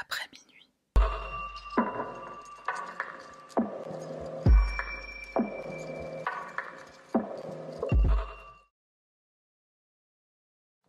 après minuit.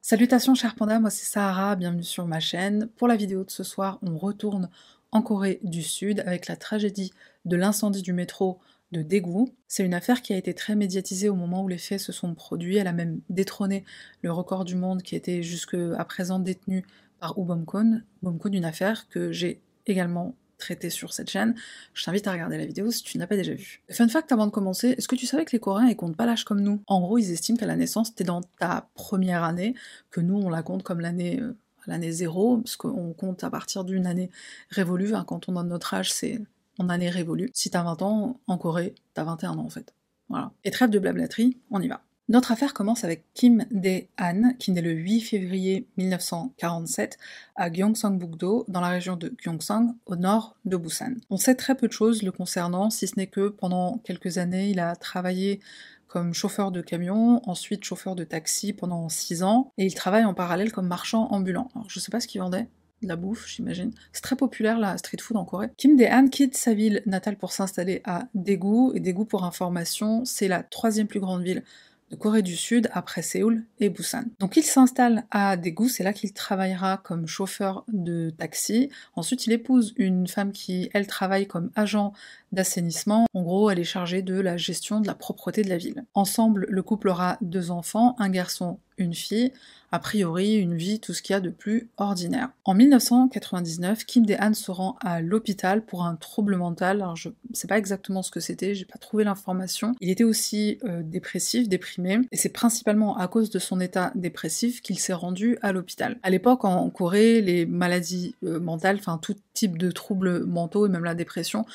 Salutations chers pandas, moi c'est Sahara, bienvenue sur ma chaîne. Pour la vidéo de ce soir, on retourne en Corée du Sud avec la tragédie de l'incendie du métro de Daegu. C'est une affaire qui a été très médiatisée au moment où les faits se sont produits. Elle a même détrôné le record du monde qui était jusqu'à présent détenu par Ubomkon. Ubomkon, une affaire que j'ai également traitée sur cette chaîne. Je t'invite à regarder la vidéo si tu n'as pas déjà vu. Fun fact avant de commencer, est-ce que tu savais que les Coréens ils comptent pas l'âge comme nous? En gros, ils estiment qu'à la naissance, t'es dans ta première année, que nous on la compte comme l'année euh, l'année zéro, parce qu'on compte à partir d'une année révolue. Hein, quand on donne notre âge, c'est en année révolue. Si t'as 20 ans, en Corée, t'as 21 ans en fait. Voilà. Et trêve de blablaterie, on y va. Notre affaire commence avec Kim Dae-han, qui naît le 8 février 1947 à Gyeongsang-bukdo, dans la région de Gyeongsang, au nord de Busan. On sait très peu de choses le concernant, si ce n'est que pendant quelques années, il a travaillé comme chauffeur de camion, ensuite chauffeur de taxi pendant 6 ans, et il travaille en parallèle comme marchand ambulant. Alors je sais pas ce qu'il vendait, de la bouffe, j'imagine. C'est très populaire la street food en Corée. Kim Dae-han quitte sa ville natale pour s'installer à Daegu, et Daegu, pour information, c'est la troisième plus grande ville de Corée du Sud après Séoul et Busan. Donc il s'installe à Daegu, c'est là qu'il travaillera comme chauffeur de taxi. Ensuite il épouse une femme qui, elle, travaille comme agent d'assainissement. En gros, elle est chargée de la gestion de la propreté de la ville. Ensemble, le couple aura deux enfants, un garçon, une fille, a priori une vie, tout ce qu'il y a de plus ordinaire. En 1999, Kim Dae-han se rend à l'hôpital pour un trouble mental. Alors je sais pas exactement ce que c'était, j'ai pas trouvé l'information. Il était aussi euh, dépressif, déprimé, et c'est principalement à cause de son état dépressif qu'il s'est rendu à l'hôpital. À l'époque, en Corée, les maladies euh, mentales, enfin tout type de troubles mentaux et même la dépression,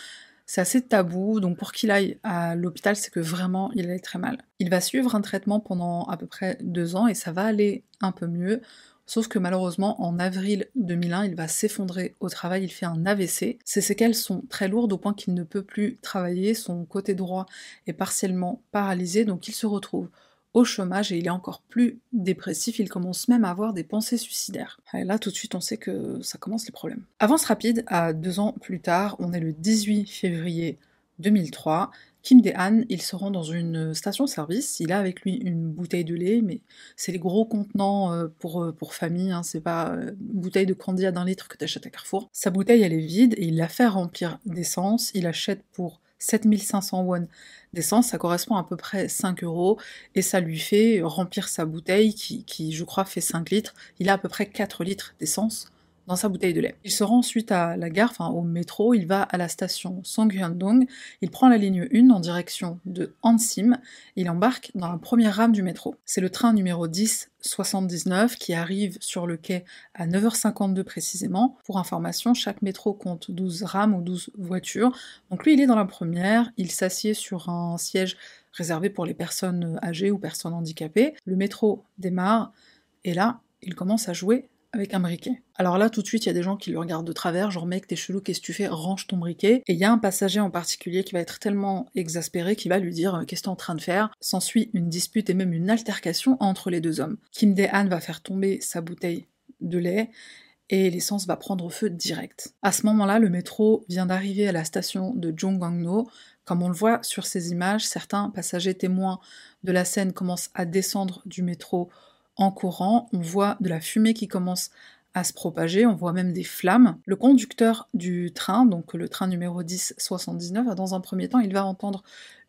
c'est assez tabou, donc pour qu'il aille à l'hôpital, c'est que vraiment il allait très mal. Il va suivre un traitement pendant à peu près deux ans et ça va aller un peu mieux. Sauf que malheureusement, en avril 2001, il va s'effondrer au travail, il fait un AVC. Ses séquelles sont très lourdes au point qu'il ne peut plus travailler, son côté droit est partiellement paralysé, donc il se retrouve au chômage et il est encore plus dépressif, il commence même à avoir des pensées suicidaires. Et là tout de suite on sait que ça commence les problèmes. Avance rapide, à deux ans plus tard, on est le 18 février 2003, Kim Dae-han, il se rend dans une station-service, il a avec lui une bouteille de lait, mais c'est les gros contenants euh, pour, euh, pour famille, hein, c'est pas euh, une bouteille de candy à d'un litre que tu achètes à Carrefour. Sa bouteille elle est vide et il la fait remplir d'essence, il achète pour 7500 won d'essence, ça correspond à peu près 5 euros, et ça lui fait remplir sa bouteille qui, qui, je crois, fait 5 litres. Il a à peu près 4 litres d'essence dans sa bouteille de lait. Il se rend ensuite à la gare, enfin au métro, il va à la station Songhyundong, il prend la ligne 1 en direction de Hansim, il embarque dans la première rame du métro. C'est le train numéro 1079 qui arrive sur le quai à 9h52 précisément. Pour information, chaque métro compte 12 rames ou 12 voitures. Donc lui, il est dans la première, il s'assied sur un siège réservé pour les personnes âgées ou personnes handicapées. Le métro démarre et là, il commence à jouer avec un briquet. Alors là, tout de suite, il y a des gens qui le regardent de travers, genre mec, t'es chelou, qu'est-ce que tu fais? Range ton briquet. Et il y a un passager en particulier qui va être tellement exaspéré qu'il va lui dire Qu'est-ce que t'es en train de faire? S'ensuit une dispute et même une altercation entre les deux hommes. Kim Dae-han va faire tomber sa bouteille de lait et l'essence va prendre feu direct. À ce moment-là, le métro vient d'arriver à la station de Jonggangno. Comme on le voit sur ces images, certains passagers témoins de la scène commencent à descendre du métro en courant, on voit de la fumée qui commence à se propager, on voit même des flammes. Le conducteur du train, donc le train numéro 1079, dans un premier temps, il va entendre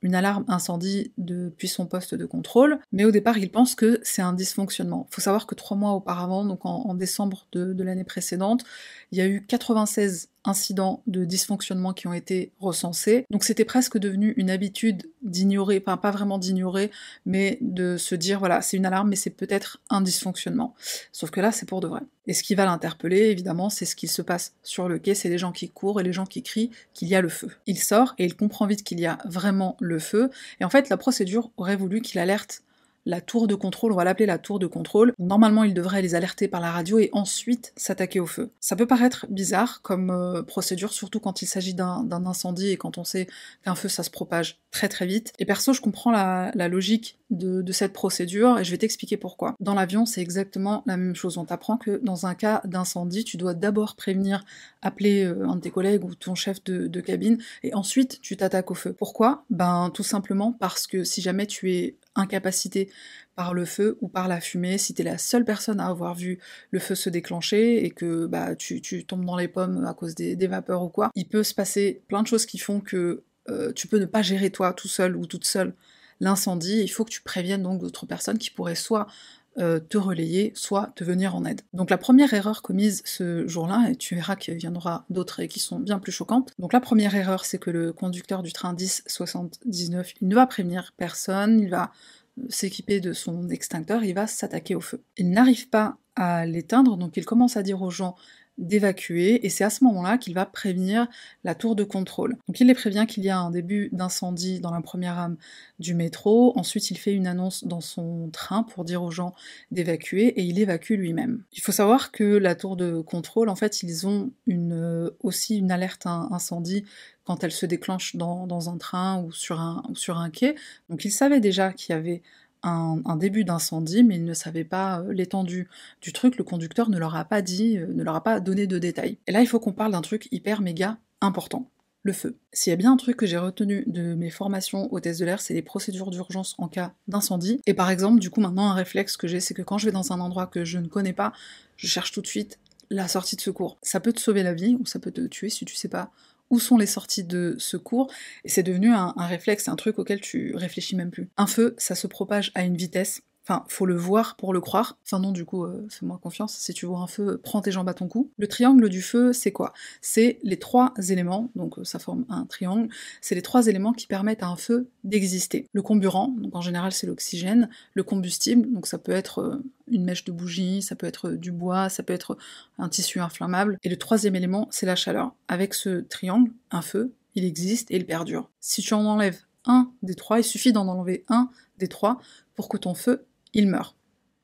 une alarme incendie depuis son poste de contrôle, mais au départ, il pense que c'est un dysfonctionnement. Il faut savoir que trois mois auparavant, donc en, décembre de, l'année précédente, il y a eu 96 incidents de dysfonctionnement qui ont été recensés. Donc c'était presque devenu une habitude d'ignorer, pas vraiment d'ignorer, mais de se dire voilà, c'est une alarme, mais c'est peut-être un dysfonctionnement. Sauf que là, c'est pour de vrai. Et ce qui va l'interpeller, évidemment, c'est ce qui se passe sur le quai, c'est les gens qui courent et les gens qui crient qu'il y a le feu. Il sort et il comprend vite qu'il y a vraiment le feu. Et en fait, la procédure aurait voulu qu'il alerte la tour de contrôle, on va l'appeler la tour de contrôle. Normalement, il devrait les alerter par la radio et ensuite s'attaquer au feu. Ça peut paraître bizarre comme euh, procédure, surtout quand il s'agit d'un incendie et quand on sait qu'un feu, ça se propage très très vite. Et perso, je comprends la, logique de, de, cette procédure et je vais t'expliquer pourquoi. Dans l'avion, c'est exactement la même chose. On t'apprend que dans un cas d'incendie, tu dois d'abord prévenir, appeler euh, un de tes collègues ou ton chef de, de cabine et ensuite tu t'attaques au feu. Pourquoi? Ben tout simplement parce que si jamais tu es incapacité par le feu ou par la fumée, si tu es la seule personne à avoir vu le feu se déclencher et que bah, tu, tombes dans les pommes à cause des, vapeurs ou quoi, il peut se passer plein de choses qui font que euh, tu peux ne pas gérer toi tout seul ou toute seule l'incendie. Il faut que tu préviennes donc d'autres personnes qui pourraient soit euh, te relayer, soit te venir en aide. Donc la première erreur commise ce jour-là, et tu verras qu'il y en aura d'autres et qui sont bien plus choquantes. Donc la première erreur, c'est que le conducteur du train 1079, il ne va prévenir personne, il va euh, s'équiper de son extincteur, il va s'attaquer au feu. Il n'arrive pas à l'éteindre, donc il commence à dire aux gens d'évacuer, et c'est à ce moment-là qu'il va prévenir la tour de contrôle. Donc il les prévient qu'il y a un début d'incendie dans la première rame du métro, ensuite il fait une annonce dans son train pour dire aux gens d'évacuer, et il évacue lui-même. Il faut savoir que la tour de contrôle, en fait, ils ont une, aussi une alerte incendie quand elle se déclenche dans, un train ou sur un, sur un quai, donc ils savaient déjà qu'il y avait un, début d'incendie, mais ils ne savaient pas euh, l'étendue du truc, le conducteur ne leur a pas dit, euh, ne leur a pas donné de détails. Et là, il faut qu'on parle d'un truc hyper méga important le feu. S'il y a bien un truc que j'ai retenu de mes formations hôtesse de l'air, c'est les procédures d'urgence en cas d'incendie. Et par exemple, du coup, maintenant, un réflexe que j'ai, c'est que quand je vais dans un endroit que je ne connais pas, je cherche tout de suite la sortie de secours. Ça peut te sauver la vie, ou ça peut te tuer si tu sais pas où sont les sorties de secours, et c'est devenu un, réflexe, un truc auquel tu réfléchis même plus. Un feu, ça se propage à une vitesse Enfin, faut le voir pour le croire. Enfin non, du coup, euh, fais-moi confiance. Si tu vois un feu, prends tes jambes à ton cou. Le triangle du feu, c'est quoi? C'est les trois éléments, donc euh, ça forme un triangle, c'est les trois éléments qui permettent à un feu d'exister. Le comburant, donc en général c'est l'oxygène, le combustible, donc ça peut être euh, une mèche de bougie, ça peut être du bois, ça peut être un tissu inflammable. Et le troisième élément, c'est la chaleur. Avec ce triangle, un feu, il existe et il perdure. Si tu en enlèves un des trois, il suffit d'en enlever un des trois pour que ton feu il meurt.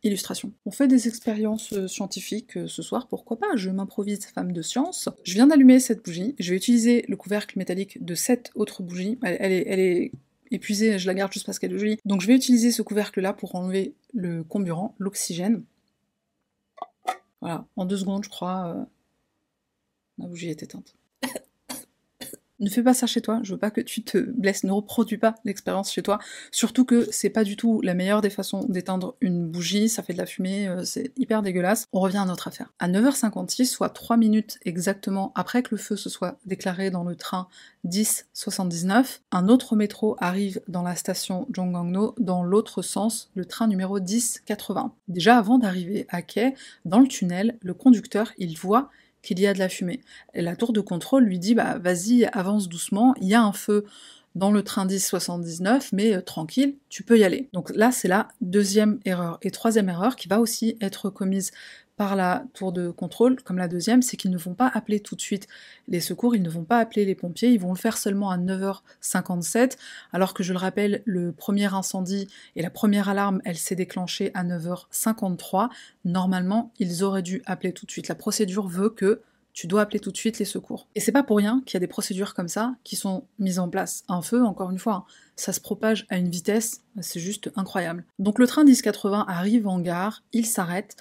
Illustration. On fait des expériences euh, scientifiques euh, ce soir, pourquoi pas? Je m'improvise femme de science. Je viens d'allumer cette bougie, je vais utiliser le couvercle métallique de cette autre bougie. Elle, est, elle est épuisée, je la garde juste parce qu'elle est jolie. Donc je vais utiliser ce couvercle-là pour enlever le comburant, l'oxygène. Voilà, en deux secondes, je crois, euh, la bougie est éteinte. Ne fais pas ça chez toi, je veux pas que tu te blesses, ne reproduis pas l'expérience chez toi. Surtout que c'est pas du tout la meilleure des façons d'éteindre une bougie, ça fait de la fumée, euh, c'est hyper dégueulasse. On revient à notre affaire. À 9h56, soit 3 minutes exactement après que le feu se soit déclaré dans le train 1079, un autre métro arrive dans la station Jonggangno dans l'autre sens, le train numéro 1080. Déjà avant d'arriver à quai, dans le tunnel, le conducteur, il voit qu'il y a de la fumée. Et la tour de contrôle lui dit bah vas-y, avance doucement, il y a un feu dans le train 1079, mais euh, tranquille, tu peux y aller. Donc là, c'est la deuxième erreur. Et troisième erreur qui va aussi être commise la tour de contrôle, comme la deuxième, c'est qu'ils ne vont pas appeler tout de suite les secours, ils ne vont pas appeler les pompiers, ils vont le faire seulement à 9h57, alors que je le rappelle, le premier incendie et la première alarme, elle s'est déclenchée à 9h53. Normalement, ils auraient dû appeler tout de suite. La procédure veut que tu dois appeler tout de suite les secours. Et c'est pas pour rien qu'il y a des procédures comme ça qui sont mises en place. Un feu, encore une fois, hein, ça se propage à une vitesse, c'est juste incroyable. Donc le train 1080 arrive en gare, il s'arrête,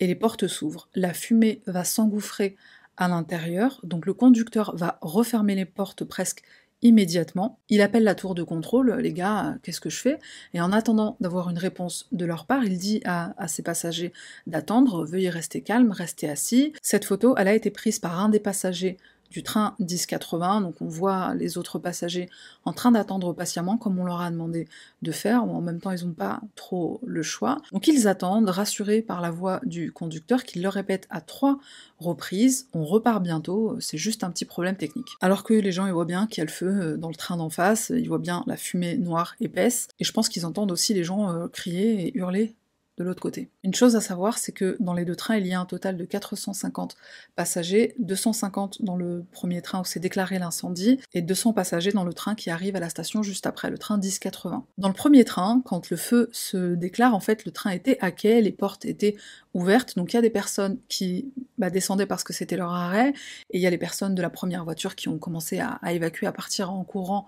et les portes s'ouvrent. La fumée va s'engouffrer à l'intérieur, donc le conducteur va refermer les portes presque immédiatement. Il appelle la tour de contrôle, les gars, qu'est-ce que je fais? Et en attendant d'avoir une réponse de leur part, il dit à, ses passagers d'attendre, veuillez rester calme, rester assis. Cette photo, elle a été prise par un des passagers du train 1080, donc on voit les autres passagers en train d'attendre patiemment comme on leur a demandé de faire, en même temps ils n'ont pas trop le choix. Donc ils attendent, rassurés par la voix du conducteur qui leur répète à trois reprises, on repart bientôt, c'est juste un petit problème technique. Alors que les gens ils voient bien qu'il y a le feu euh, dans le train d'en face, ils voient bien la fumée noire épaisse, et je pense qu'ils entendent aussi les gens euh, crier et hurler l'autre côté. Une chose à savoir, c'est que dans les deux trains, il y a un total de 450 passagers, 250 dans le premier train où s'est déclaré l'incendie, et 200 passagers dans le train qui arrive à la station juste après, le train 1080. Dans le premier train, quand le feu se déclare, en fait, le train était à quai, les portes étaient ouvertes, donc il y a des personnes qui bah, descendaient parce que c'était leur arrêt, et il y a les personnes de la première voiture qui ont commencé à évacuer, à partir en courant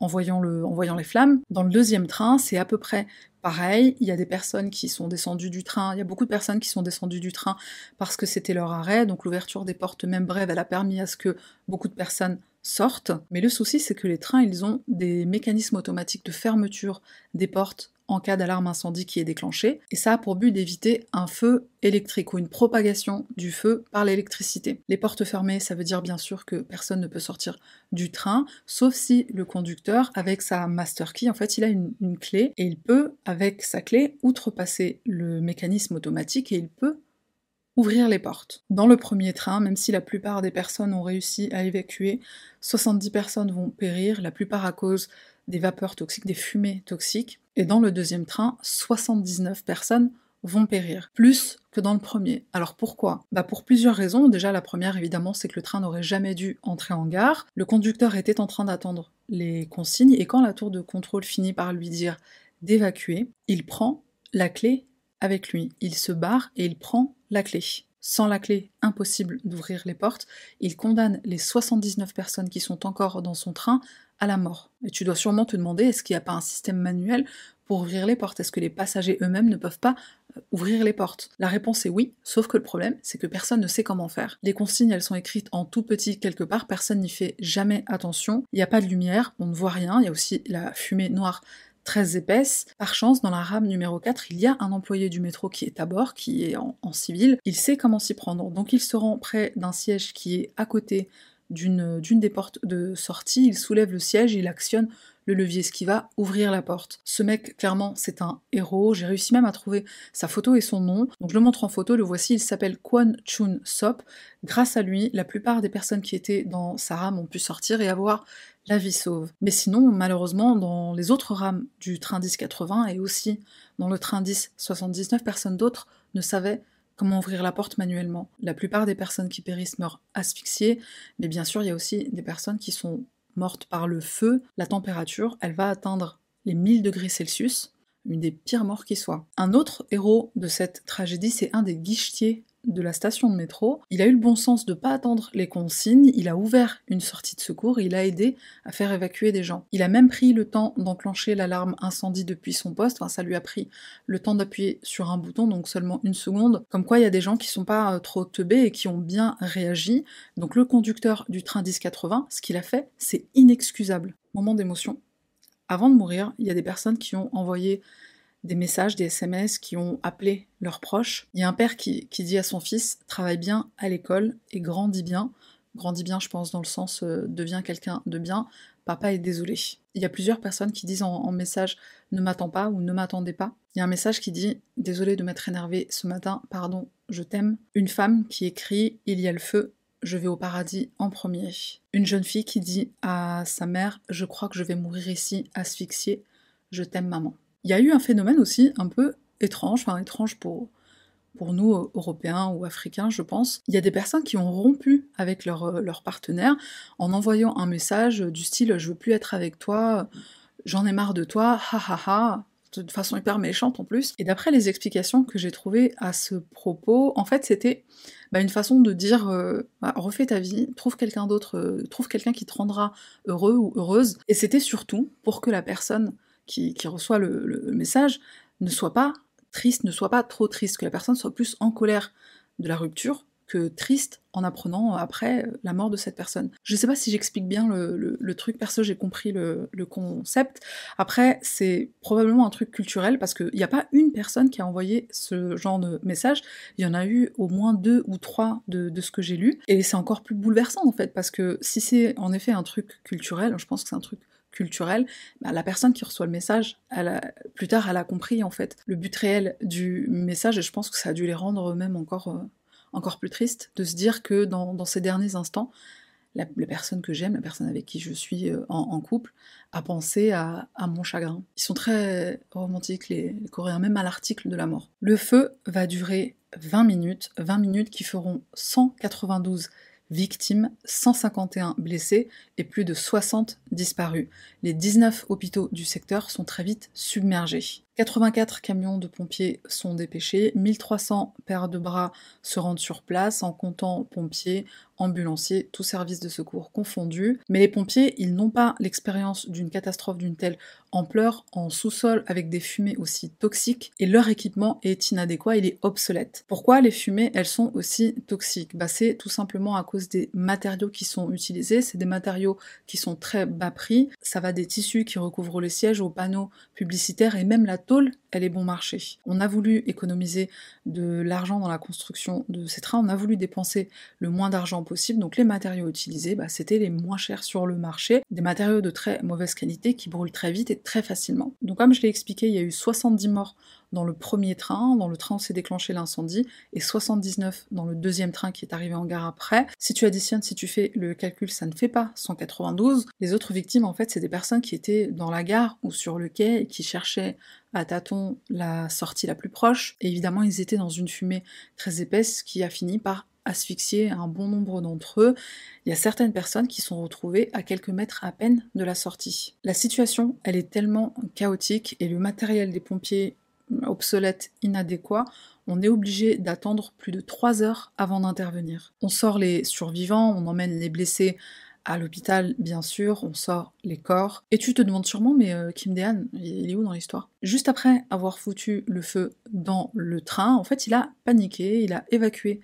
en voyant, le, en voyant les flammes. Dans le deuxième train, c'est à peu près pareil. Il y a des personnes qui sont descendues du train. Il y a beaucoup de personnes qui sont descendues du train parce que c'était leur arrêt. Donc l'ouverture des portes, même brève, elle a permis à ce que beaucoup de personnes sortent. Mais le souci, c'est que les trains, ils ont des mécanismes automatiques de fermeture des portes en cas d'alarme incendie qui est déclenchée, et ça a pour but d'éviter un feu électrique ou une propagation du feu par l'électricité. Les portes fermées, ça veut dire bien sûr que personne ne peut sortir du train, sauf si le conducteur, avec sa master key, en fait, il a une, clé, et il peut, avec sa clé, outrepasser le mécanisme automatique, et il peut ouvrir les portes. Dans le premier train, même si la plupart des personnes ont réussi à évacuer, 70 personnes vont périr, la plupart à cause des vapeurs toxiques, des fumées toxiques. Et dans le deuxième train, 79 personnes vont périr, plus que dans le premier. Alors pourquoi? Bah pour plusieurs raisons. Déjà la première évidemment c'est que le train n'aurait jamais dû entrer en gare. Le conducteur était en train d'attendre les consignes et quand la tour de contrôle finit par lui dire d'évacuer, il prend la clé avec lui. Il se barre et il prend la clé. Sans la clé, impossible d'ouvrir les portes. Il condamne les 79 personnes qui sont encore dans son train à la mort. Et tu dois sûrement te demander, est-ce qu'il n'y a pas un système manuel pour ouvrir les portes? Est-ce que les passagers eux-mêmes ne peuvent pas euh, ouvrir les portes? La réponse est oui, sauf que le problème, c'est que personne ne sait comment faire. Les consignes, elles sont écrites en tout petit quelque part, personne n'y fait jamais attention. Il n'y a pas de lumière, on ne voit rien, il y a aussi la fumée noire très épaisse. Par chance, dans la rame numéro 4, il y a un employé du métro qui est à bord, qui est en, en civil. Il sait comment s'y prendre. Donc il se rend près d'un siège qui est à côté d'une des portes de sortie, il soulève le siège, il actionne le levier, ce qui va ouvrir la porte. Ce mec, clairement, c'est un héros. J'ai réussi même à trouver sa photo et son nom. Donc je le montre en photo, le voici, il s'appelle Kwon Chun Sop. Grâce à lui, la plupart des personnes qui étaient dans sa rame ont pu sortir et avoir la vie sauve. Mais sinon, malheureusement, dans les autres rames du train 1080 et aussi dans le train 1079, personne d'autre ne savait comment ouvrir la porte manuellement. La plupart des personnes qui périssent meurent asphyxiées, mais bien sûr, il y a aussi des personnes qui sont mortes par le feu. La température, elle va atteindre les 1000 degrés Celsius, une des pires morts qui soient. Un autre héros de cette tragédie, c'est un des guichetiers de la station de métro, il a eu le bon sens de pas attendre les consignes, il a ouvert une sortie de secours, il a aidé à faire évacuer des gens. Il a même pris le temps d'enclencher l'alarme incendie depuis son poste, enfin ça lui a pris le temps d'appuyer sur un bouton, donc seulement une seconde. Comme quoi il y a des gens qui sont pas euh, trop teubés et qui ont bien réagi. Donc le conducteur du train 1080, ce qu'il a fait, c'est inexcusable. Moment d'émotion. Avant de mourir, il y a des personnes qui ont envoyé des messages, des SMS qui ont appelé leurs proches. Il y a un père qui, dit à son fils travaille bien à l'école et grandit bien. Grandit bien, je pense, dans le sens euh, devient quelqu'un de bien. Papa est désolé. Il y a plusieurs personnes qui disent en, message ne m'attends pas ou ne m'attendez pas. Il y a un message qui dit désolé de m'être énervé ce matin, pardon, je t'aime. Une femme qui écrit il y a le feu, je vais au paradis en premier. Une jeune fille qui dit à sa mère je crois que je vais mourir ici asphyxiée, je t'aime maman. Il y a eu un phénomène aussi un peu étrange, enfin étrange pour, nous, Européens ou Africains, je pense. Il y a des personnes qui ont rompu avec leur, euh, leur partenaire en envoyant un message du style Je veux plus être avec toi, j'en ai marre de toi, ha ha ha, de façon hyper méchante en plus. Et d'après les explications que j'ai trouvées à ce propos, en fait c'était bah, une façon de dire euh, bah, refais ta vie, trouve quelqu'un d'autre, euh, trouve quelqu'un qui te rendra heureux ou heureuse. Et c'était surtout pour que la personne qui, reçoit le, message ne soit pas triste, ne soit pas trop triste, que la personne soit plus en colère de la rupture que triste en apprenant après la mort de cette personne. Je sais pas si j'explique bien le, truc, perso j'ai compris le, concept. Après, c'est probablement un truc culturel parce qu'il n'y a pas une personne qui a envoyé ce genre de message, il y en a eu au moins deux ou trois de ce que j'ai lu, et c'est encore plus bouleversant en fait, parce que si c'est en effet un truc culturel, je pense que c'est un truc culturel, bah, la personne qui reçoit le message, elle plus tard, elle a compris en fait le but réel du message et je pense que ça a dû les rendre eux-mêmes encore, euh, encore plus tristes de se dire que dans, ces derniers instants, la, personne que j'aime, la personne avec qui je suis euh, en, couple, à penser à, mon chagrin. Ils sont très romantiques, les, les Coréens, même à l'article de la mort. Le feu va durer 20 minutes, 20 minutes qui feront 192 victimes, 151 blessés et plus de 60 disparus. Les 19 hôpitaux du secteur sont très vite submergés. 84 camions de pompiers sont dépêchés, 1300 paires de bras se rendent sur place en comptant pompiers, ambulanciers, tous services de secours confondus. Mais les pompiers, ils n'ont pas l'expérience d'une catastrophe d'une telle ampleur en sous-sol avec des fumées aussi toxiques et leur équipement est inadéquat, il est obsolète. Pourquoi les fumées, elles sont aussi toxiques? Bah, C'est tout simplement à cause des matériaux qui sont utilisés, c'est des matériaux qui sont très bas prix, ça va des tissus qui recouvrent les sièges aux panneaux publicitaires et même la elle est bon marché. On a voulu économiser de l'argent dans la construction de ces trains, on a voulu dépenser le moins d'argent possible, donc les matériaux utilisés, bah, c'était les moins chers sur le marché, des matériaux de très mauvaise qualité qui brûlent très vite et très facilement. Donc comme je l'ai expliqué, il y a eu 70 morts dans le premier train, dans le train où s'est déclenché l'incendie, et 79 dans le deuxième train qui est arrivé en gare après. Si tu additionnes, si tu fais le calcul, ça ne fait pas 192. Les autres victimes, en fait, c'est des personnes qui étaient dans la gare ou sur le quai et qui cherchaient à tâtons la sortie la plus proche. Évidemment, ils étaient dans une fumée très épaisse qui a fini par asphyxier un bon nombre d'entre eux. Il y a certaines personnes qui sont retrouvées à quelques mètres à peine de la sortie. La situation, elle est tellement chaotique et le matériel des pompiers obsolète, inadéquat, on est obligé d'attendre plus de 3 heures avant d'intervenir. On sort les survivants, on emmène les blessés à l'hôpital, bien sûr, on sort les corps. Et tu te demandes sûrement, mais euh, Kim Dehan, il est où dans l'histoire? Juste après avoir foutu le feu dans le train, en fait, il a paniqué, il a évacué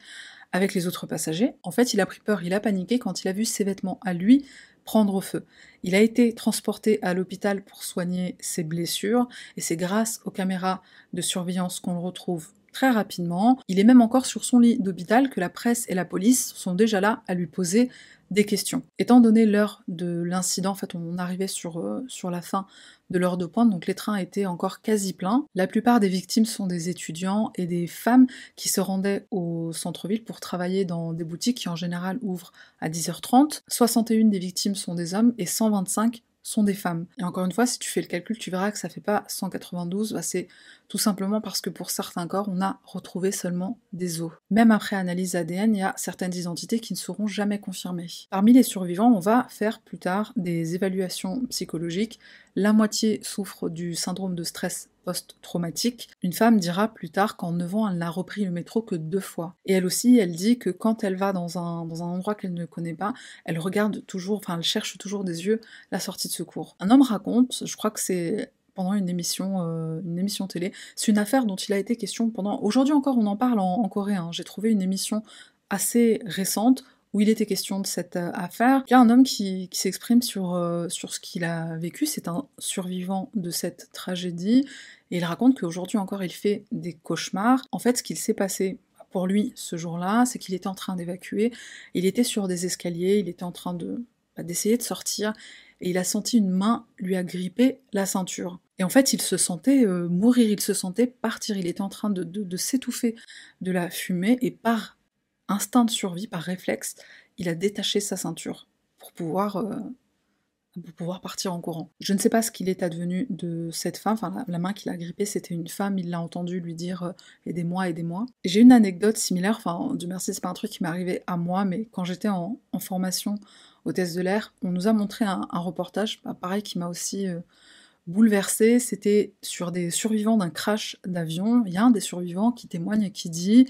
avec les autres passagers. En fait, il a pris peur, il a paniqué quand il a vu ses vêtements à lui prendre feu. Il a été transporté à l'hôpital pour soigner ses blessures, et c'est grâce aux caméras de surveillance qu'on le retrouve très rapidement. Il est même encore sur son lit d'hôpital que la presse et la police sont déjà là à lui poser des questions. Étant donné l'heure de l'incident, en fait on arrivait sur, euh, sur la fin de l'heure de pointe, donc les trains étaient encore quasi pleins. La plupart des victimes sont des étudiants et des femmes qui se rendaient au centre-ville pour travailler dans des boutiques qui en général ouvrent à 10h30. 61 des victimes sont des hommes et 125 sont des femmes. Et encore une fois, si tu fais le calcul, tu verras que ça fait pas 192, bah c'est tout simplement parce que pour certains corps, on a retrouvé seulement des os. Même après analyse ADN, il y a certaines identités qui ne seront jamais confirmées. Parmi les survivants, on va faire plus tard des évaluations psychologiques. La moitié souffre du syndrome de stress post-traumatique. Une femme dira plus tard qu'en 9 ans, elle n'a repris le métro que deux fois. Et elle aussi, elle dit que quand elle va dans un, dans un endroit qu'elle ne connaît pas, elle regarde toujours, enfin, elle cherche toujours des yeux la sortie de secours. Un homme raconte, je crois que c'est pendant une émission, euh, une émission télé. C'est une affaire dont il a été question pendant. Aujourd'hui encore, on en parle en, coréen. Hein. J'ai trouvé une émission assez récente où il était question de cette euh, affaire. Il y a un homme qui, s'exprime sur, euh, sur ce qu'il a vécu, c'est un survivant de cette tragédie, et il raconte qu'aujourd'hui encore il fait des cauchemars. En fait, ce qu'il s'est passé pour lui ce jour-là, c'est qu'il était en train d'évacuer, il était sur des escaliers, il était en train de bah, d'essayer de sortir, et il a senti une main lui agripper la ceinture. Et en fait, il se sentait euh, mourir, il se sentait partir, il était en train de, de s'étouffer de la fumée, et par instinct de survie, par réflexe, il a détaché sa ceinture pour pouvoir, euh, pour pouvoir partir en courant. Je ne sais pas ce qu'il est advenu de cette femme, la, main qu'il a grippée c'était une femme, il l'a entendu lui dire euh, aidez-moi, aidez-moi. J'ai une anecdote similaire, enfin du merci c'est pas un truc qui m'est arrivé à moi, mais quand j'étais en, formation au test de l'air, on nous a montré un, reportage, bah, pareil qui m'a aussi... Euh, bouleversé, c'était sur des survivants d'un crash d'avion. Il y a un des survivants qui témoigne et qui dit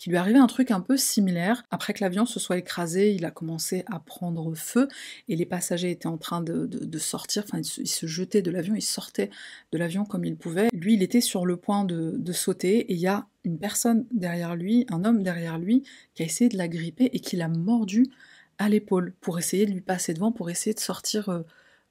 qu'il lui arrivait un truc un peu similaire. Après que l'avion se soit écrasé, il a commencé à prendre feu et les passagers étaient en train de, sortir, enfin ils se, jetaient de l'avion, ils sortaient de l'avion comme ils pouvaient. Lui, il était sur le point de, sauter et il y a une personne derrière lui, un homme derrière lui, qui a essayé de la gripper et qui l'a mordu à l'épaule pour essayer de lui passer devant, pour essayer de sortir euh,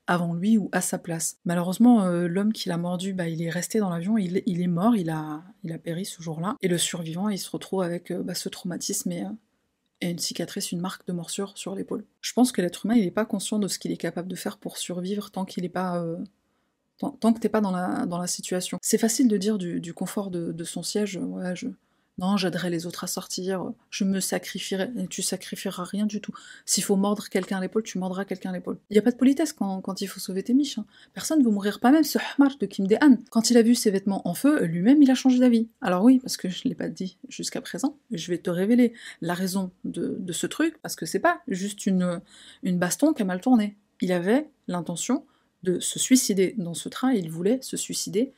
avant lui ou à sa place. Malheureusement, euh, l'homme qui l'a mordu, bah, il est resté dans l'avion, il, est mort, il a, il a péri ce jour-là. Et le survivant, il se retrouve avec euh, bah, ce traumatisme et, euh, et, une cicatrice, une marque de morsure sur l'épaule. Je pense que l'être humain, il n'est pas conscient de ce qu'il est capable de faire pour survivre tant qu'il n'est pas... Tant, que t'es pas dans la, dans la situation. C'est facile de dire du, confort de, son siège, ouais, Non, j'aiderai les autres à sortir, je me sacrifierai. Et tu sacrifieras rien du tout. S'il faut mordre quelqu'un à l'épaule, tu mordras quelqu'un à l'épaule. Il n'y a pas de politesse quand, il faut sauver tes miches. Hein. Personne ne veut mourir, pas même ce Hamar de Kim Dehan. Quand il a vu ses vêtements en feu, lui-même, il a changé d'avis. Alors oui, parce que je ne l'ai pas dit jusqu'à présent, je vais te révéler la raison de, ce truc, parce que c'est pas juste une, baston qui a mal tourné. Il avait l'intention de se suicider dans ce train il voulait se suicider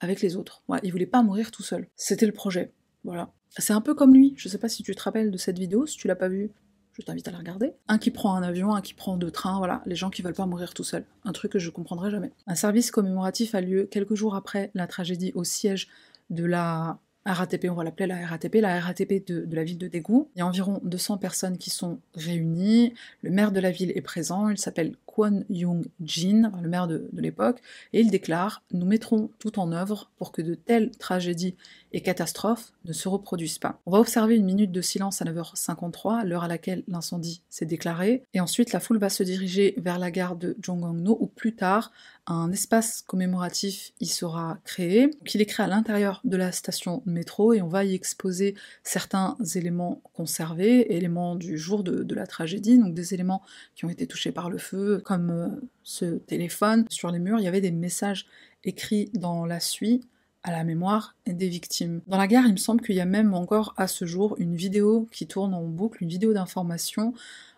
avec les autres. Il voulait pas mourir tout seul. C'était le projet. Voilà. C'est un peu comme lui. Je sais pas si tu te rappelles de cette vidéo, si tu l'as pas vue, je t'invite à la regarder. Un qui prend un avion, un qui prend deux trains, voilà, les gens qui veulent pas mourir tout seuls. Un truc que je comprendrai jamais. Un service commémoratif a lieu quelques jours après la tragédie au siège de la RATP, on va l'appeler la RATP, la RATP de, la ville de Daegu. Il y a environ 200 personnes qui sont réunies. Le maire de la ville est présent, il s'appelle Kwon Young-jin, le maire de, l'époque, et il déclare Nous mettrons tout en œuvre pour que de telles tragédies et catastrophes ne se reproduisent pas. On va observer une minute de silence à 9h53, l'heure à laquelle l'incendie s'est déclaré, et ensuite la foule va se diriger vers la gare de Jongangno, où plus tard, un espace commémoratif y sera créé. qui il est créé à l'intérieur de la station métro, et on va y exposer certains éléments conservés, éléments du jour de, de la tragédie, donc des éléments qui ont été touchés par le feu, comme euh, ce téléphone. Sur les murs, il y avait des messages écrits dans la suie à la mémoire des victimes. Dans la gare, il me semble qu'il y a même encore à ce jour une vidéo qui tourne en boucle, une vidéo d'information,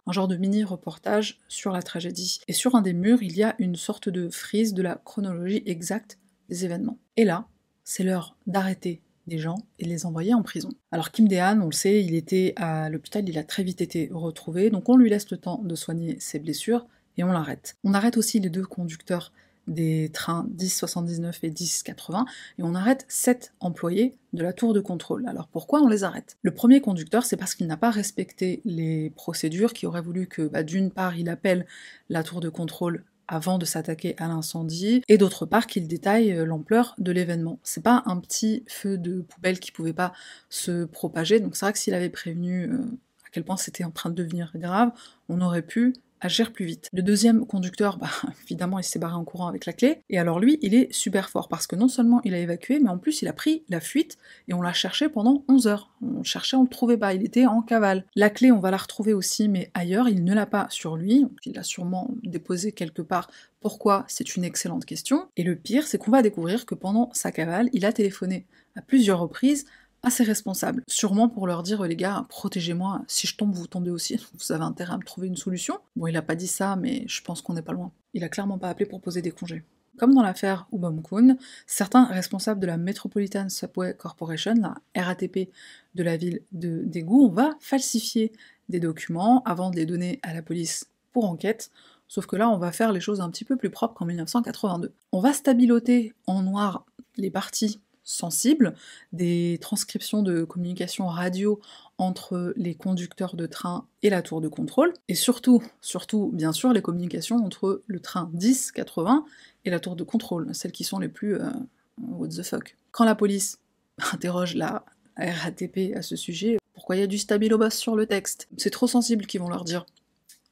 un genre de mini-reportage sur la tragédie. Et sur un des murs, il y a une sorte de frise de la chronologie exacte des événements. Et là, c'est l'heure d'arrêter des gens et de les envoyer en prison. Alors Kim Dehan, on le sait, il était à l'hôpital, il a très vite été retrouvé, donc on lui laisse le temps de soigner ses blessures, et on l'arrête. On arrête aussi les deux conducteurs des trains 1079 et 1080 et on arrête 7 employés de la tour de contrôle. Alors pourquoi on les arrête? Le premier conducteur, c'est parce qu'il n'a pas respecté les procédures, qui auraient voulu que bah, d'une part il appelle la tour de contrôle avant de s'attaquer à l'incendie, et d'autre part qu'il détaille euh, l'ampleur de l'événement. C'est pas un petit feu de poubelle qui pouvait pas se propager, donc c'est vrai que s'il avait prévenu euh, à quel point c'était en train de devenir grave, on aurait pu agir plus vite. Le deuxième conducteur, bah, évidemment, il s'est barré en courant avec la clé, et alors lui, il est super fort, parce que non seulement il a évacué, mais en plus il a pris la fuite, et on l'a cherché pendant 11 heures. On cherchait, on le trouvait pas, il était en cavale. La clé, on va la retrouver aussi, mais ailleurs, il ne l'a pas sur lui, il l'a sûrement déposée quelque part. Pourquoi? C'est une excellente question. Et le pire, c'est qu'on va découvrir que pendant sa cavale, il a téléphoné à plusieurs reprises assez responsables. Sûrement pour leur dire, les gars, protégez-moi, si je tombe, vous tombez aussi, vous avez intérêt à me trouver une solution. Bon, il a pas dit ça, mais je pense qu'on n'est pas loin. Il a clairement pas appelé pour poser des congés. Comme dans l'affaire Ubamkun, certains responsables de la Metropolitan Subway Corporation, la RATP de la ville de Daegu, on va falsifier des documents avant de les donner à la police pour enquête, sauf que là on va faire les choses un petit peu plus propres qu'en 1982. On va stabiloter en noir les parties sensibles, des transcriptions de communication radio entre les conducteurs de train et la tour de contrôle, et surtout, surtout, bien sûr, les communications entre le train 10-80 et la tour de contrôle, celles qui sont les plus euh, what the fuck. Quand la police interroge la RATP à ce sujet, pourquoi il y a du stabilo bass sur le texte? C'est trop sensible qu'ils vont leur dire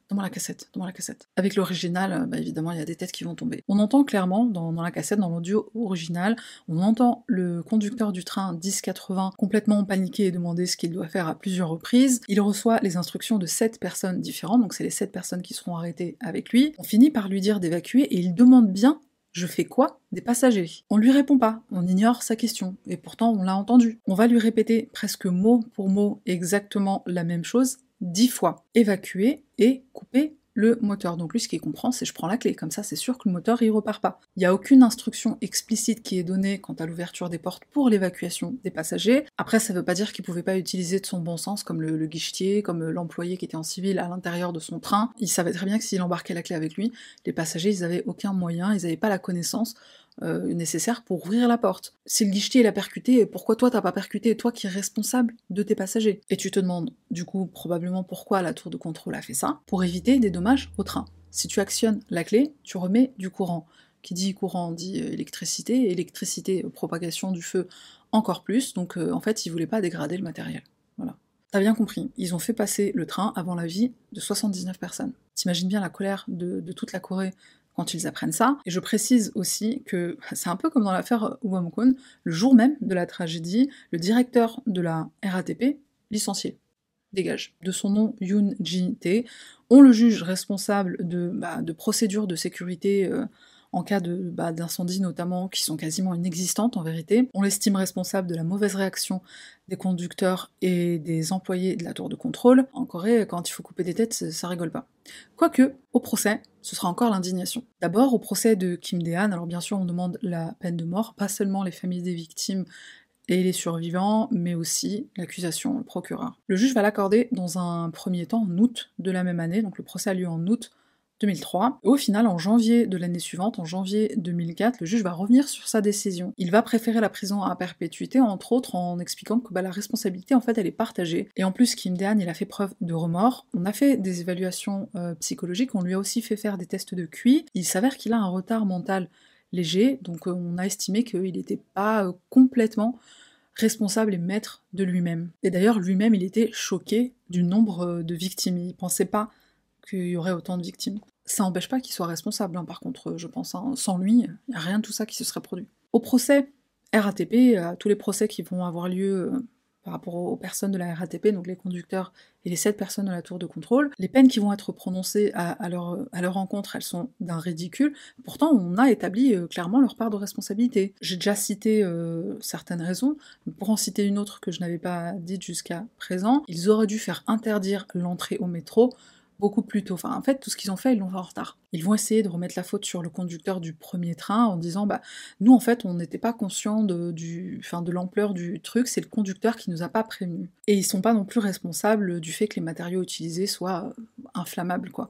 dans la cassette, dans la cassette. Avec l'original, euh, bah, évidemment, il y a des têtes qui vont tomber. On entend clairement dans, la cassette, dans l'audio original, on entend le conducteur du train 1080 complètement paniqué et demander ce qu'il doit faire à plusieurs reprises. Il reçoit les instructions de sept personnes différentes, donc c'est les sept personnes qui seront arrêtées avec lui. On finit par lui dire d'évacuer et il demande bien je fais quoi des passagers? On lui répond pas, on ignore sa question, et pourtant on l'a entendu. On va lui répéter presque mot pour mot exactement la même chose dix fois. Évacuer et couper le moteur. Donc lui, ce qu'il comprend, c'est je prends la clé. Comme ça, c'est sûr que le moteur, il repart pas. Il n'y a aucune instruction explicite qui est donnée quant à l'ouverture des portes pour l'évacuation des passagers. Après, ça veut pas dire qu'il pouvait pas utiliser de son bon sens, comme le, le guichetier, comme l'employé qui était en civil à l'intérieur de son train. Il savait très bien que s'il embarquait la clé avec lui, les passagers, ils avaient aucun moyen, ils n'avaient pas la connaissance euh, pour ouvrir la porte. Si le guichetier l'a percuté, pourquoi toi t'as pas percuté, toi qui es responsable de tes passagers Et tu te demandes, du coup, probablement pourquoi la tour de contrôle a fait ça, pour éviter des dommages au train. Si tu actionnes la clé, tu remets du courant. Qui dit courant dit euh, électricité, électricité, euh, propagation du feu encore plus, donc en fait ils voulaient pas dégrader le matériel. Voilà. T'as bien compris, ils ont fait passer le train avant la vie de 79 personnes. T'imagines bien la colère de toute la Corée quand ils apprennent ça. Et je précise aussi que c'est un peu comme dans l'affaire Wamkon, le jour même de la tragédie, le directeur de la RATP, licencié, dégage. De son nom, Yoon Ji-tae, on le juge responsable de, bah, de procédures de sécurité euh, en cas bah, d'incendie notamment, qui sont quasiment inexistantes en vérité. On l'estime responsable de la mauvaise réaction des conducteurs et des employés de la tour de contrôle. En Corée, quand il faut couper des têtes, ça rigole pas. Quoique, au procès, ce sera encore l'indignation. D'abord, au procès de Kim Dae-han, alors bien sûr on demande la peine de mort, pas seulement les familles des victimes et les survivants, mais aussi l'accusation, le procureur. Le juge va l'accorder dans un premier temps en août de la même année, donc le procès a lieu en août 2003. Au final, en janvier de l'année suivante, en janvier 2004, le juge va revenir sur sa décision. Il va préférer la prison à perpétuité, entre autres en expliquant que bah, la responsabilité, en fait, elle est partagée. Et en plus, Kim Dehan, il a fait preuve de remords. On a fait des évaluations euh, psychologiques, on lui a aussi fait faire des tests de QI. Il s'avère qu'il a un retard mental léger, donc euh, on a estimé qu'il n'était pas euh, complètement responsable et maître de lui-même. Et d'ailleurs, lui-même, il était choqué du nombre de victimes. Il pensait pas qu'il y aurait autant de victimes. Ça n'empêche pas qu'il soit responsable, hein, par contre, je pense. Hein. Sans lui, il n'y a rien de tout ça qui se serait produit. Au procès RATP, à tous les procès qui vont avoir lieu euh, par rapport aux personnes de la RATP, donc les conducteurs et les sept personnes de la tour de contrôle, les peines qui vont être prononcées à, leur, encontre, elles sont d'un ridicule. Pourtant, on a établi euh, clairement leur part de responsabilité. J'ai déjà cité euh, certaines raisons, pour en citer une autre que je n'avais pas dite jusqu'à présent, ils auraient dû faire interdire l'entrée au métro beaucoup plus tôt. En fait, tout ce qu'ils ont fait, ils l'ont fait en retard. Ils vont essayer de remettre la faute sur le conducteur du premier train en disant, bah, nous, en fait, on n'était pas conscients de, l'ampleur du truc, c'est le conducteur qui nous a pas prévenus. Et ils sont pas non plus responsables du fait que les matériaux utilisés soient inflammables, quoi.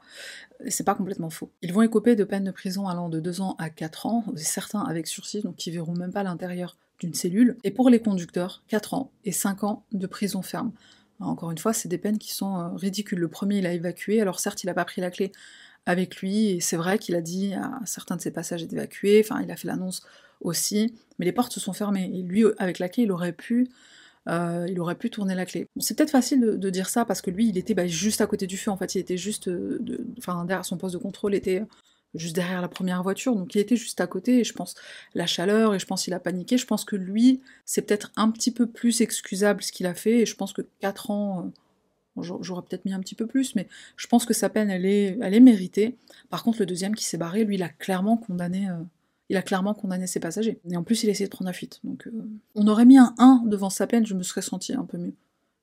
C'est pas complètement faux. Ils vont écoper de peines de prison allant de 2 ans à 4 ans, certains avec sursis, donc qui verront même pas l'intérieur d'une cellule. Et pour les conducteurs, 4 ans et 5 ans de prison ferme. Encore une fois, c'est des peines qui sont euh, ridicules. Le premier, il a évacué, alors certes, il n'a pas pris la clé avec lui, et c'est vrai qu'il a dit à certains de ses passages d'évacuer, enfin, il a fait l'annonce aussi, mais les portes se sont fermées, et lui, avec la clé, il aurait pu... Euh, il aurait pu tourner la clé. c'est peut-être facile de, dire ça parce que lui, il était bah, juste à côté du feu. En fait, il était juste, euh, enfin derrière son poste de contrôle était juste derrière la première voiture, donc il était juste à côté, et je pense la chaleur, et je pense qu'il a paniqué, je pense que lui, c'est peut-être un petit peu plus excusable ce qu'il a fait, et je pense que 4 ans, euh, j'aurais peut-être mis un petit peu plus, mais je pense que sa peine, elle est, elle est méritée. Par contre, le deuxième qui s'est barré, lui, il a clairement condamné... Euh, il a clairement condamné ses passagers. Et en plus, il a essayé de prendre la fuite. Donc, euh, on aurait mis un 1 devant sa peine, je me serais senti un peu mieux.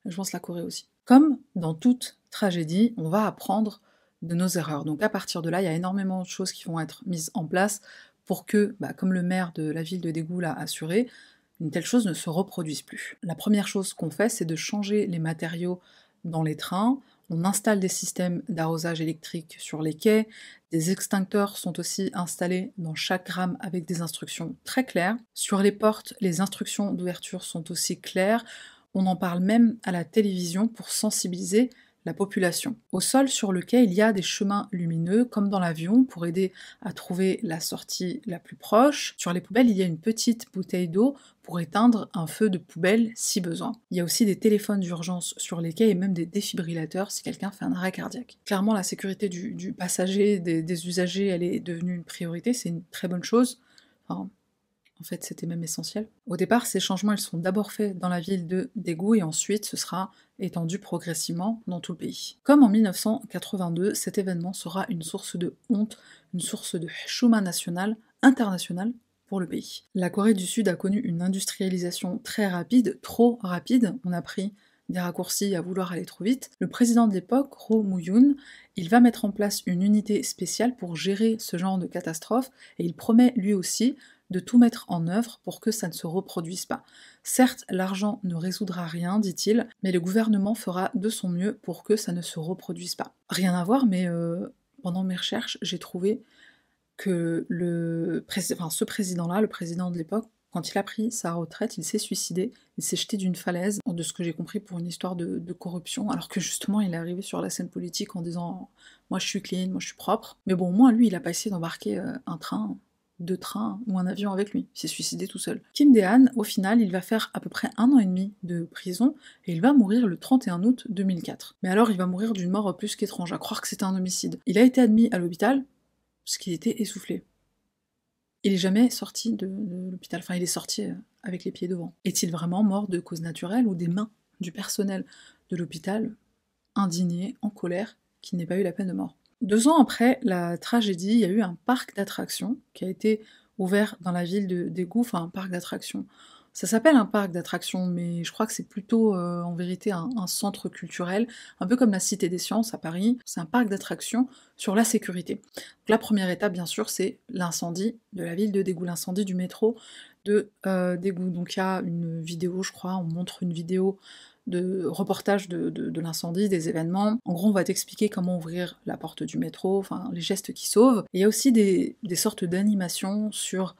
je pense la Corée aussi. Comme dans toute tragédie, on va apprendre de nos erreurs. Donc à partir de là, il y a énormément de choses qui vont être mises en place pour que, bah, comme le maire de la ville de Dégout l'a assuré, une telle chose ne se reproduise plus. La première chose qu'on fait, c'est de changer les matériaux dans les trains. On installe des systèmes d'arrosage électrique sur les quais, des extincteurs sont aussi installés dans chaque rame avec des instructions très claires. Sur les portes, les instructions d'ouverture sont aussi claires. On en parle même à la télévision pour sensibiliser la population. Au sol sur le quai, il y a des chemins lumineux, comme dans l'avion, pour aider à trouver la sortie la plus proche. Sur les poubelles, il y a une petite bouteille d'eau pour éteindre un feu de poubelle si besoin. Il y a aussi des téléphones d'urgence sur les quais et même des défibrillateurs si quelqu'un fait un arrêt cardiaque. Clairement, la sécurité du, passager, des, usagers, elle est devenue une priorité, c'est une très bonne chose. En fait, c'était même essentiel. Au départ, ces changements, ils sont d'abord faits dans la ville de Daegu et ensuite ce sera étendu progressivement dans tout le pays. Comme en 1982, cet événement sera une source de honte, une source de chouma national, international pour le pays. La Corée du Sud a connu une industrialisation très rapide, trop rapide. On a pris des raccourcis à vouloir aller trop vite. Le président de l'époque, Roh Moo-yoon, il va mettre en place une unité spéciale pour gérer ce genre de catastrophe et il promet lui aussi de tout mettre en œuvre pour que ça ne se reproduise pas. Certes, l'argent ne résoudra rien, dit-il, mais le gouvernement fera de son mieux pour que ça ne se reproduise pas. Rien à voir, mais euh, pendant mes recherches, j'ai trouvé que ce président-là, le président de l'époque, quand il a pris sa retraite, il s'est suicidé, il s'est jeté d'une falaise, de ce que j'ai compris pour une histoire de, de, corruption, alors que justement il est arrivé sur la scène politique en disant moi je suis clean, moi je suis propre. Mais bon, au moins lui il a pas essayé d'embarquer euh, un train de train ou un avion avec lui. Il s'est suicidé tout seul. Kim Dehan, au final, il va faire à peu près un an et demi de prison et il va mourir le 31 août 2004. Mais alors, il va mourir d'une mort plus qu'étrange, à croire que c'était un homicide. Il a été admis à l'hôpital, parce qu'il était essoufflé. Il est jamais sorti de, l'hôpital, enfin il est sorti euh, avec les pieds devant. Est-il vraiment mort de cause naturelle ou des mains du personnel de l'hôpital, indigné, en colère, qui n'ait pas eu la peine de mort? Deux ans après la tragédie, il y a eu un parc d'attractions qui a été ouvert dans la ville de d'Égou, enfin un parc d'attractions ça s'appelle un parc d'attractions, mais je crois que c'est plutôt euh, en vérité un, centre culturel, un peu comme la Cité des Sciences à Paris. C'est un parc d'attractions sur la sécurité. la première étape, bien sûr, c'est l'incendie de la ville de Dégout, l'incendie du métro de euh, Dégout. Donc il y a une vidéo, je crois, on montre une vidéo de reportage de, l'incendie, des événements. En gros, on va t'expliquer comment ouvrir la porte du métro, enfin les gestes qui sauvent. il y a aussi des, des sortes d'animations sur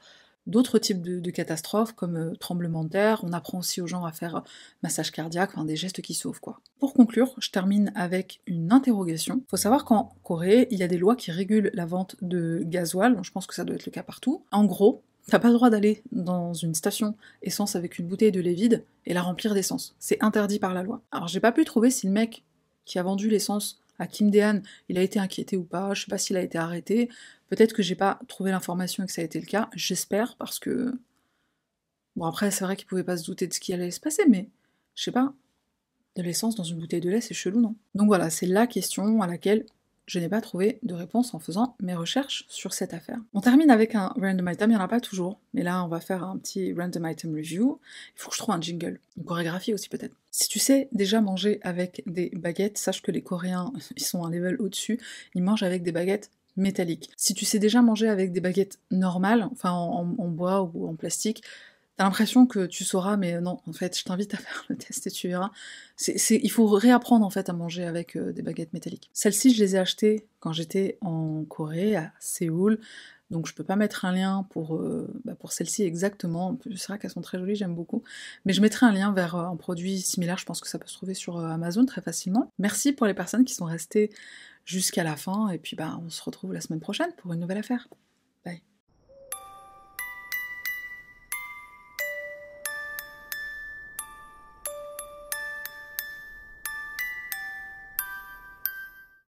d'autres types de, catastrophes comme euh, tremblement de terre. On apprend aussi aux gens à faire massage cardiaque, enfin des gestes qui sauvent quoi. Pour conclure, je termine avec une interrogation. Il faut savoir qu'en Corée, il y a des lois qui régulent la vente de gasoil. Je pense que ça doit être le cas partout. En gros, T'as pas le droit d'aller dans une station essence avec une bouteille de lait vide et la remplir d'essence. C'est interdit par la loi. Alors j'ai pas pu trouver si le mec qui a vendu l'essence à Kim Dehan, il a été inquiété ou pas, je sais pas s'il a été arrêté, Peut-être que j'ai pas trouvé l'information et que ça a été le cas, j'espère, parce que. Bon, après, c'est vrai qu'il pouvait pas se douter de ce qui allait se passer, mais je sais pas. De l'essence dans une bouteille de lait, c'est chelou, non? Donc voilà, c'est la question à laquelle je n'ai pas trouvé de réponse en faisant mes recherches sur cette affaire. On termine avec un random item, il n'y en a pas toujours, mais là on va faire un petit random item review. Il faut que je trouve un jingle, une chorégraphie aussi peut-être. Si tu sais déjà manger avec des baguettes, sache que les Coréens, ils sont un level au-dessus, ils mangent avec des baguettes métallique. Si tu sais déjà manger avec des baguettes normales, enfin en, bois ou en plastique, t'as l'impression que tu sauras, mais non, en fait, je t'invite à faire le test et tu verras. il faut réapprendre en fait à manger avec euh, des baguettes métalliques. Celles-ci, je les ai achetées quand j'étais en Corée, à Séoul. Donc je peux pas mettre un lien pour, euh, bah, pour celles-ci exactement. C'est vrai qu'elles sont très jolies, j'aime beaucoup. Mais je mettrai un lien vers euh, un produit similaire, je pense que ça peut se trouver sur Amazon très facilement. Merci pour les personnes qui sont restées jusqu'à la fin. Et puis bah, on se retrouve la semaine prochaine pour une nouvelle affaire. Bye.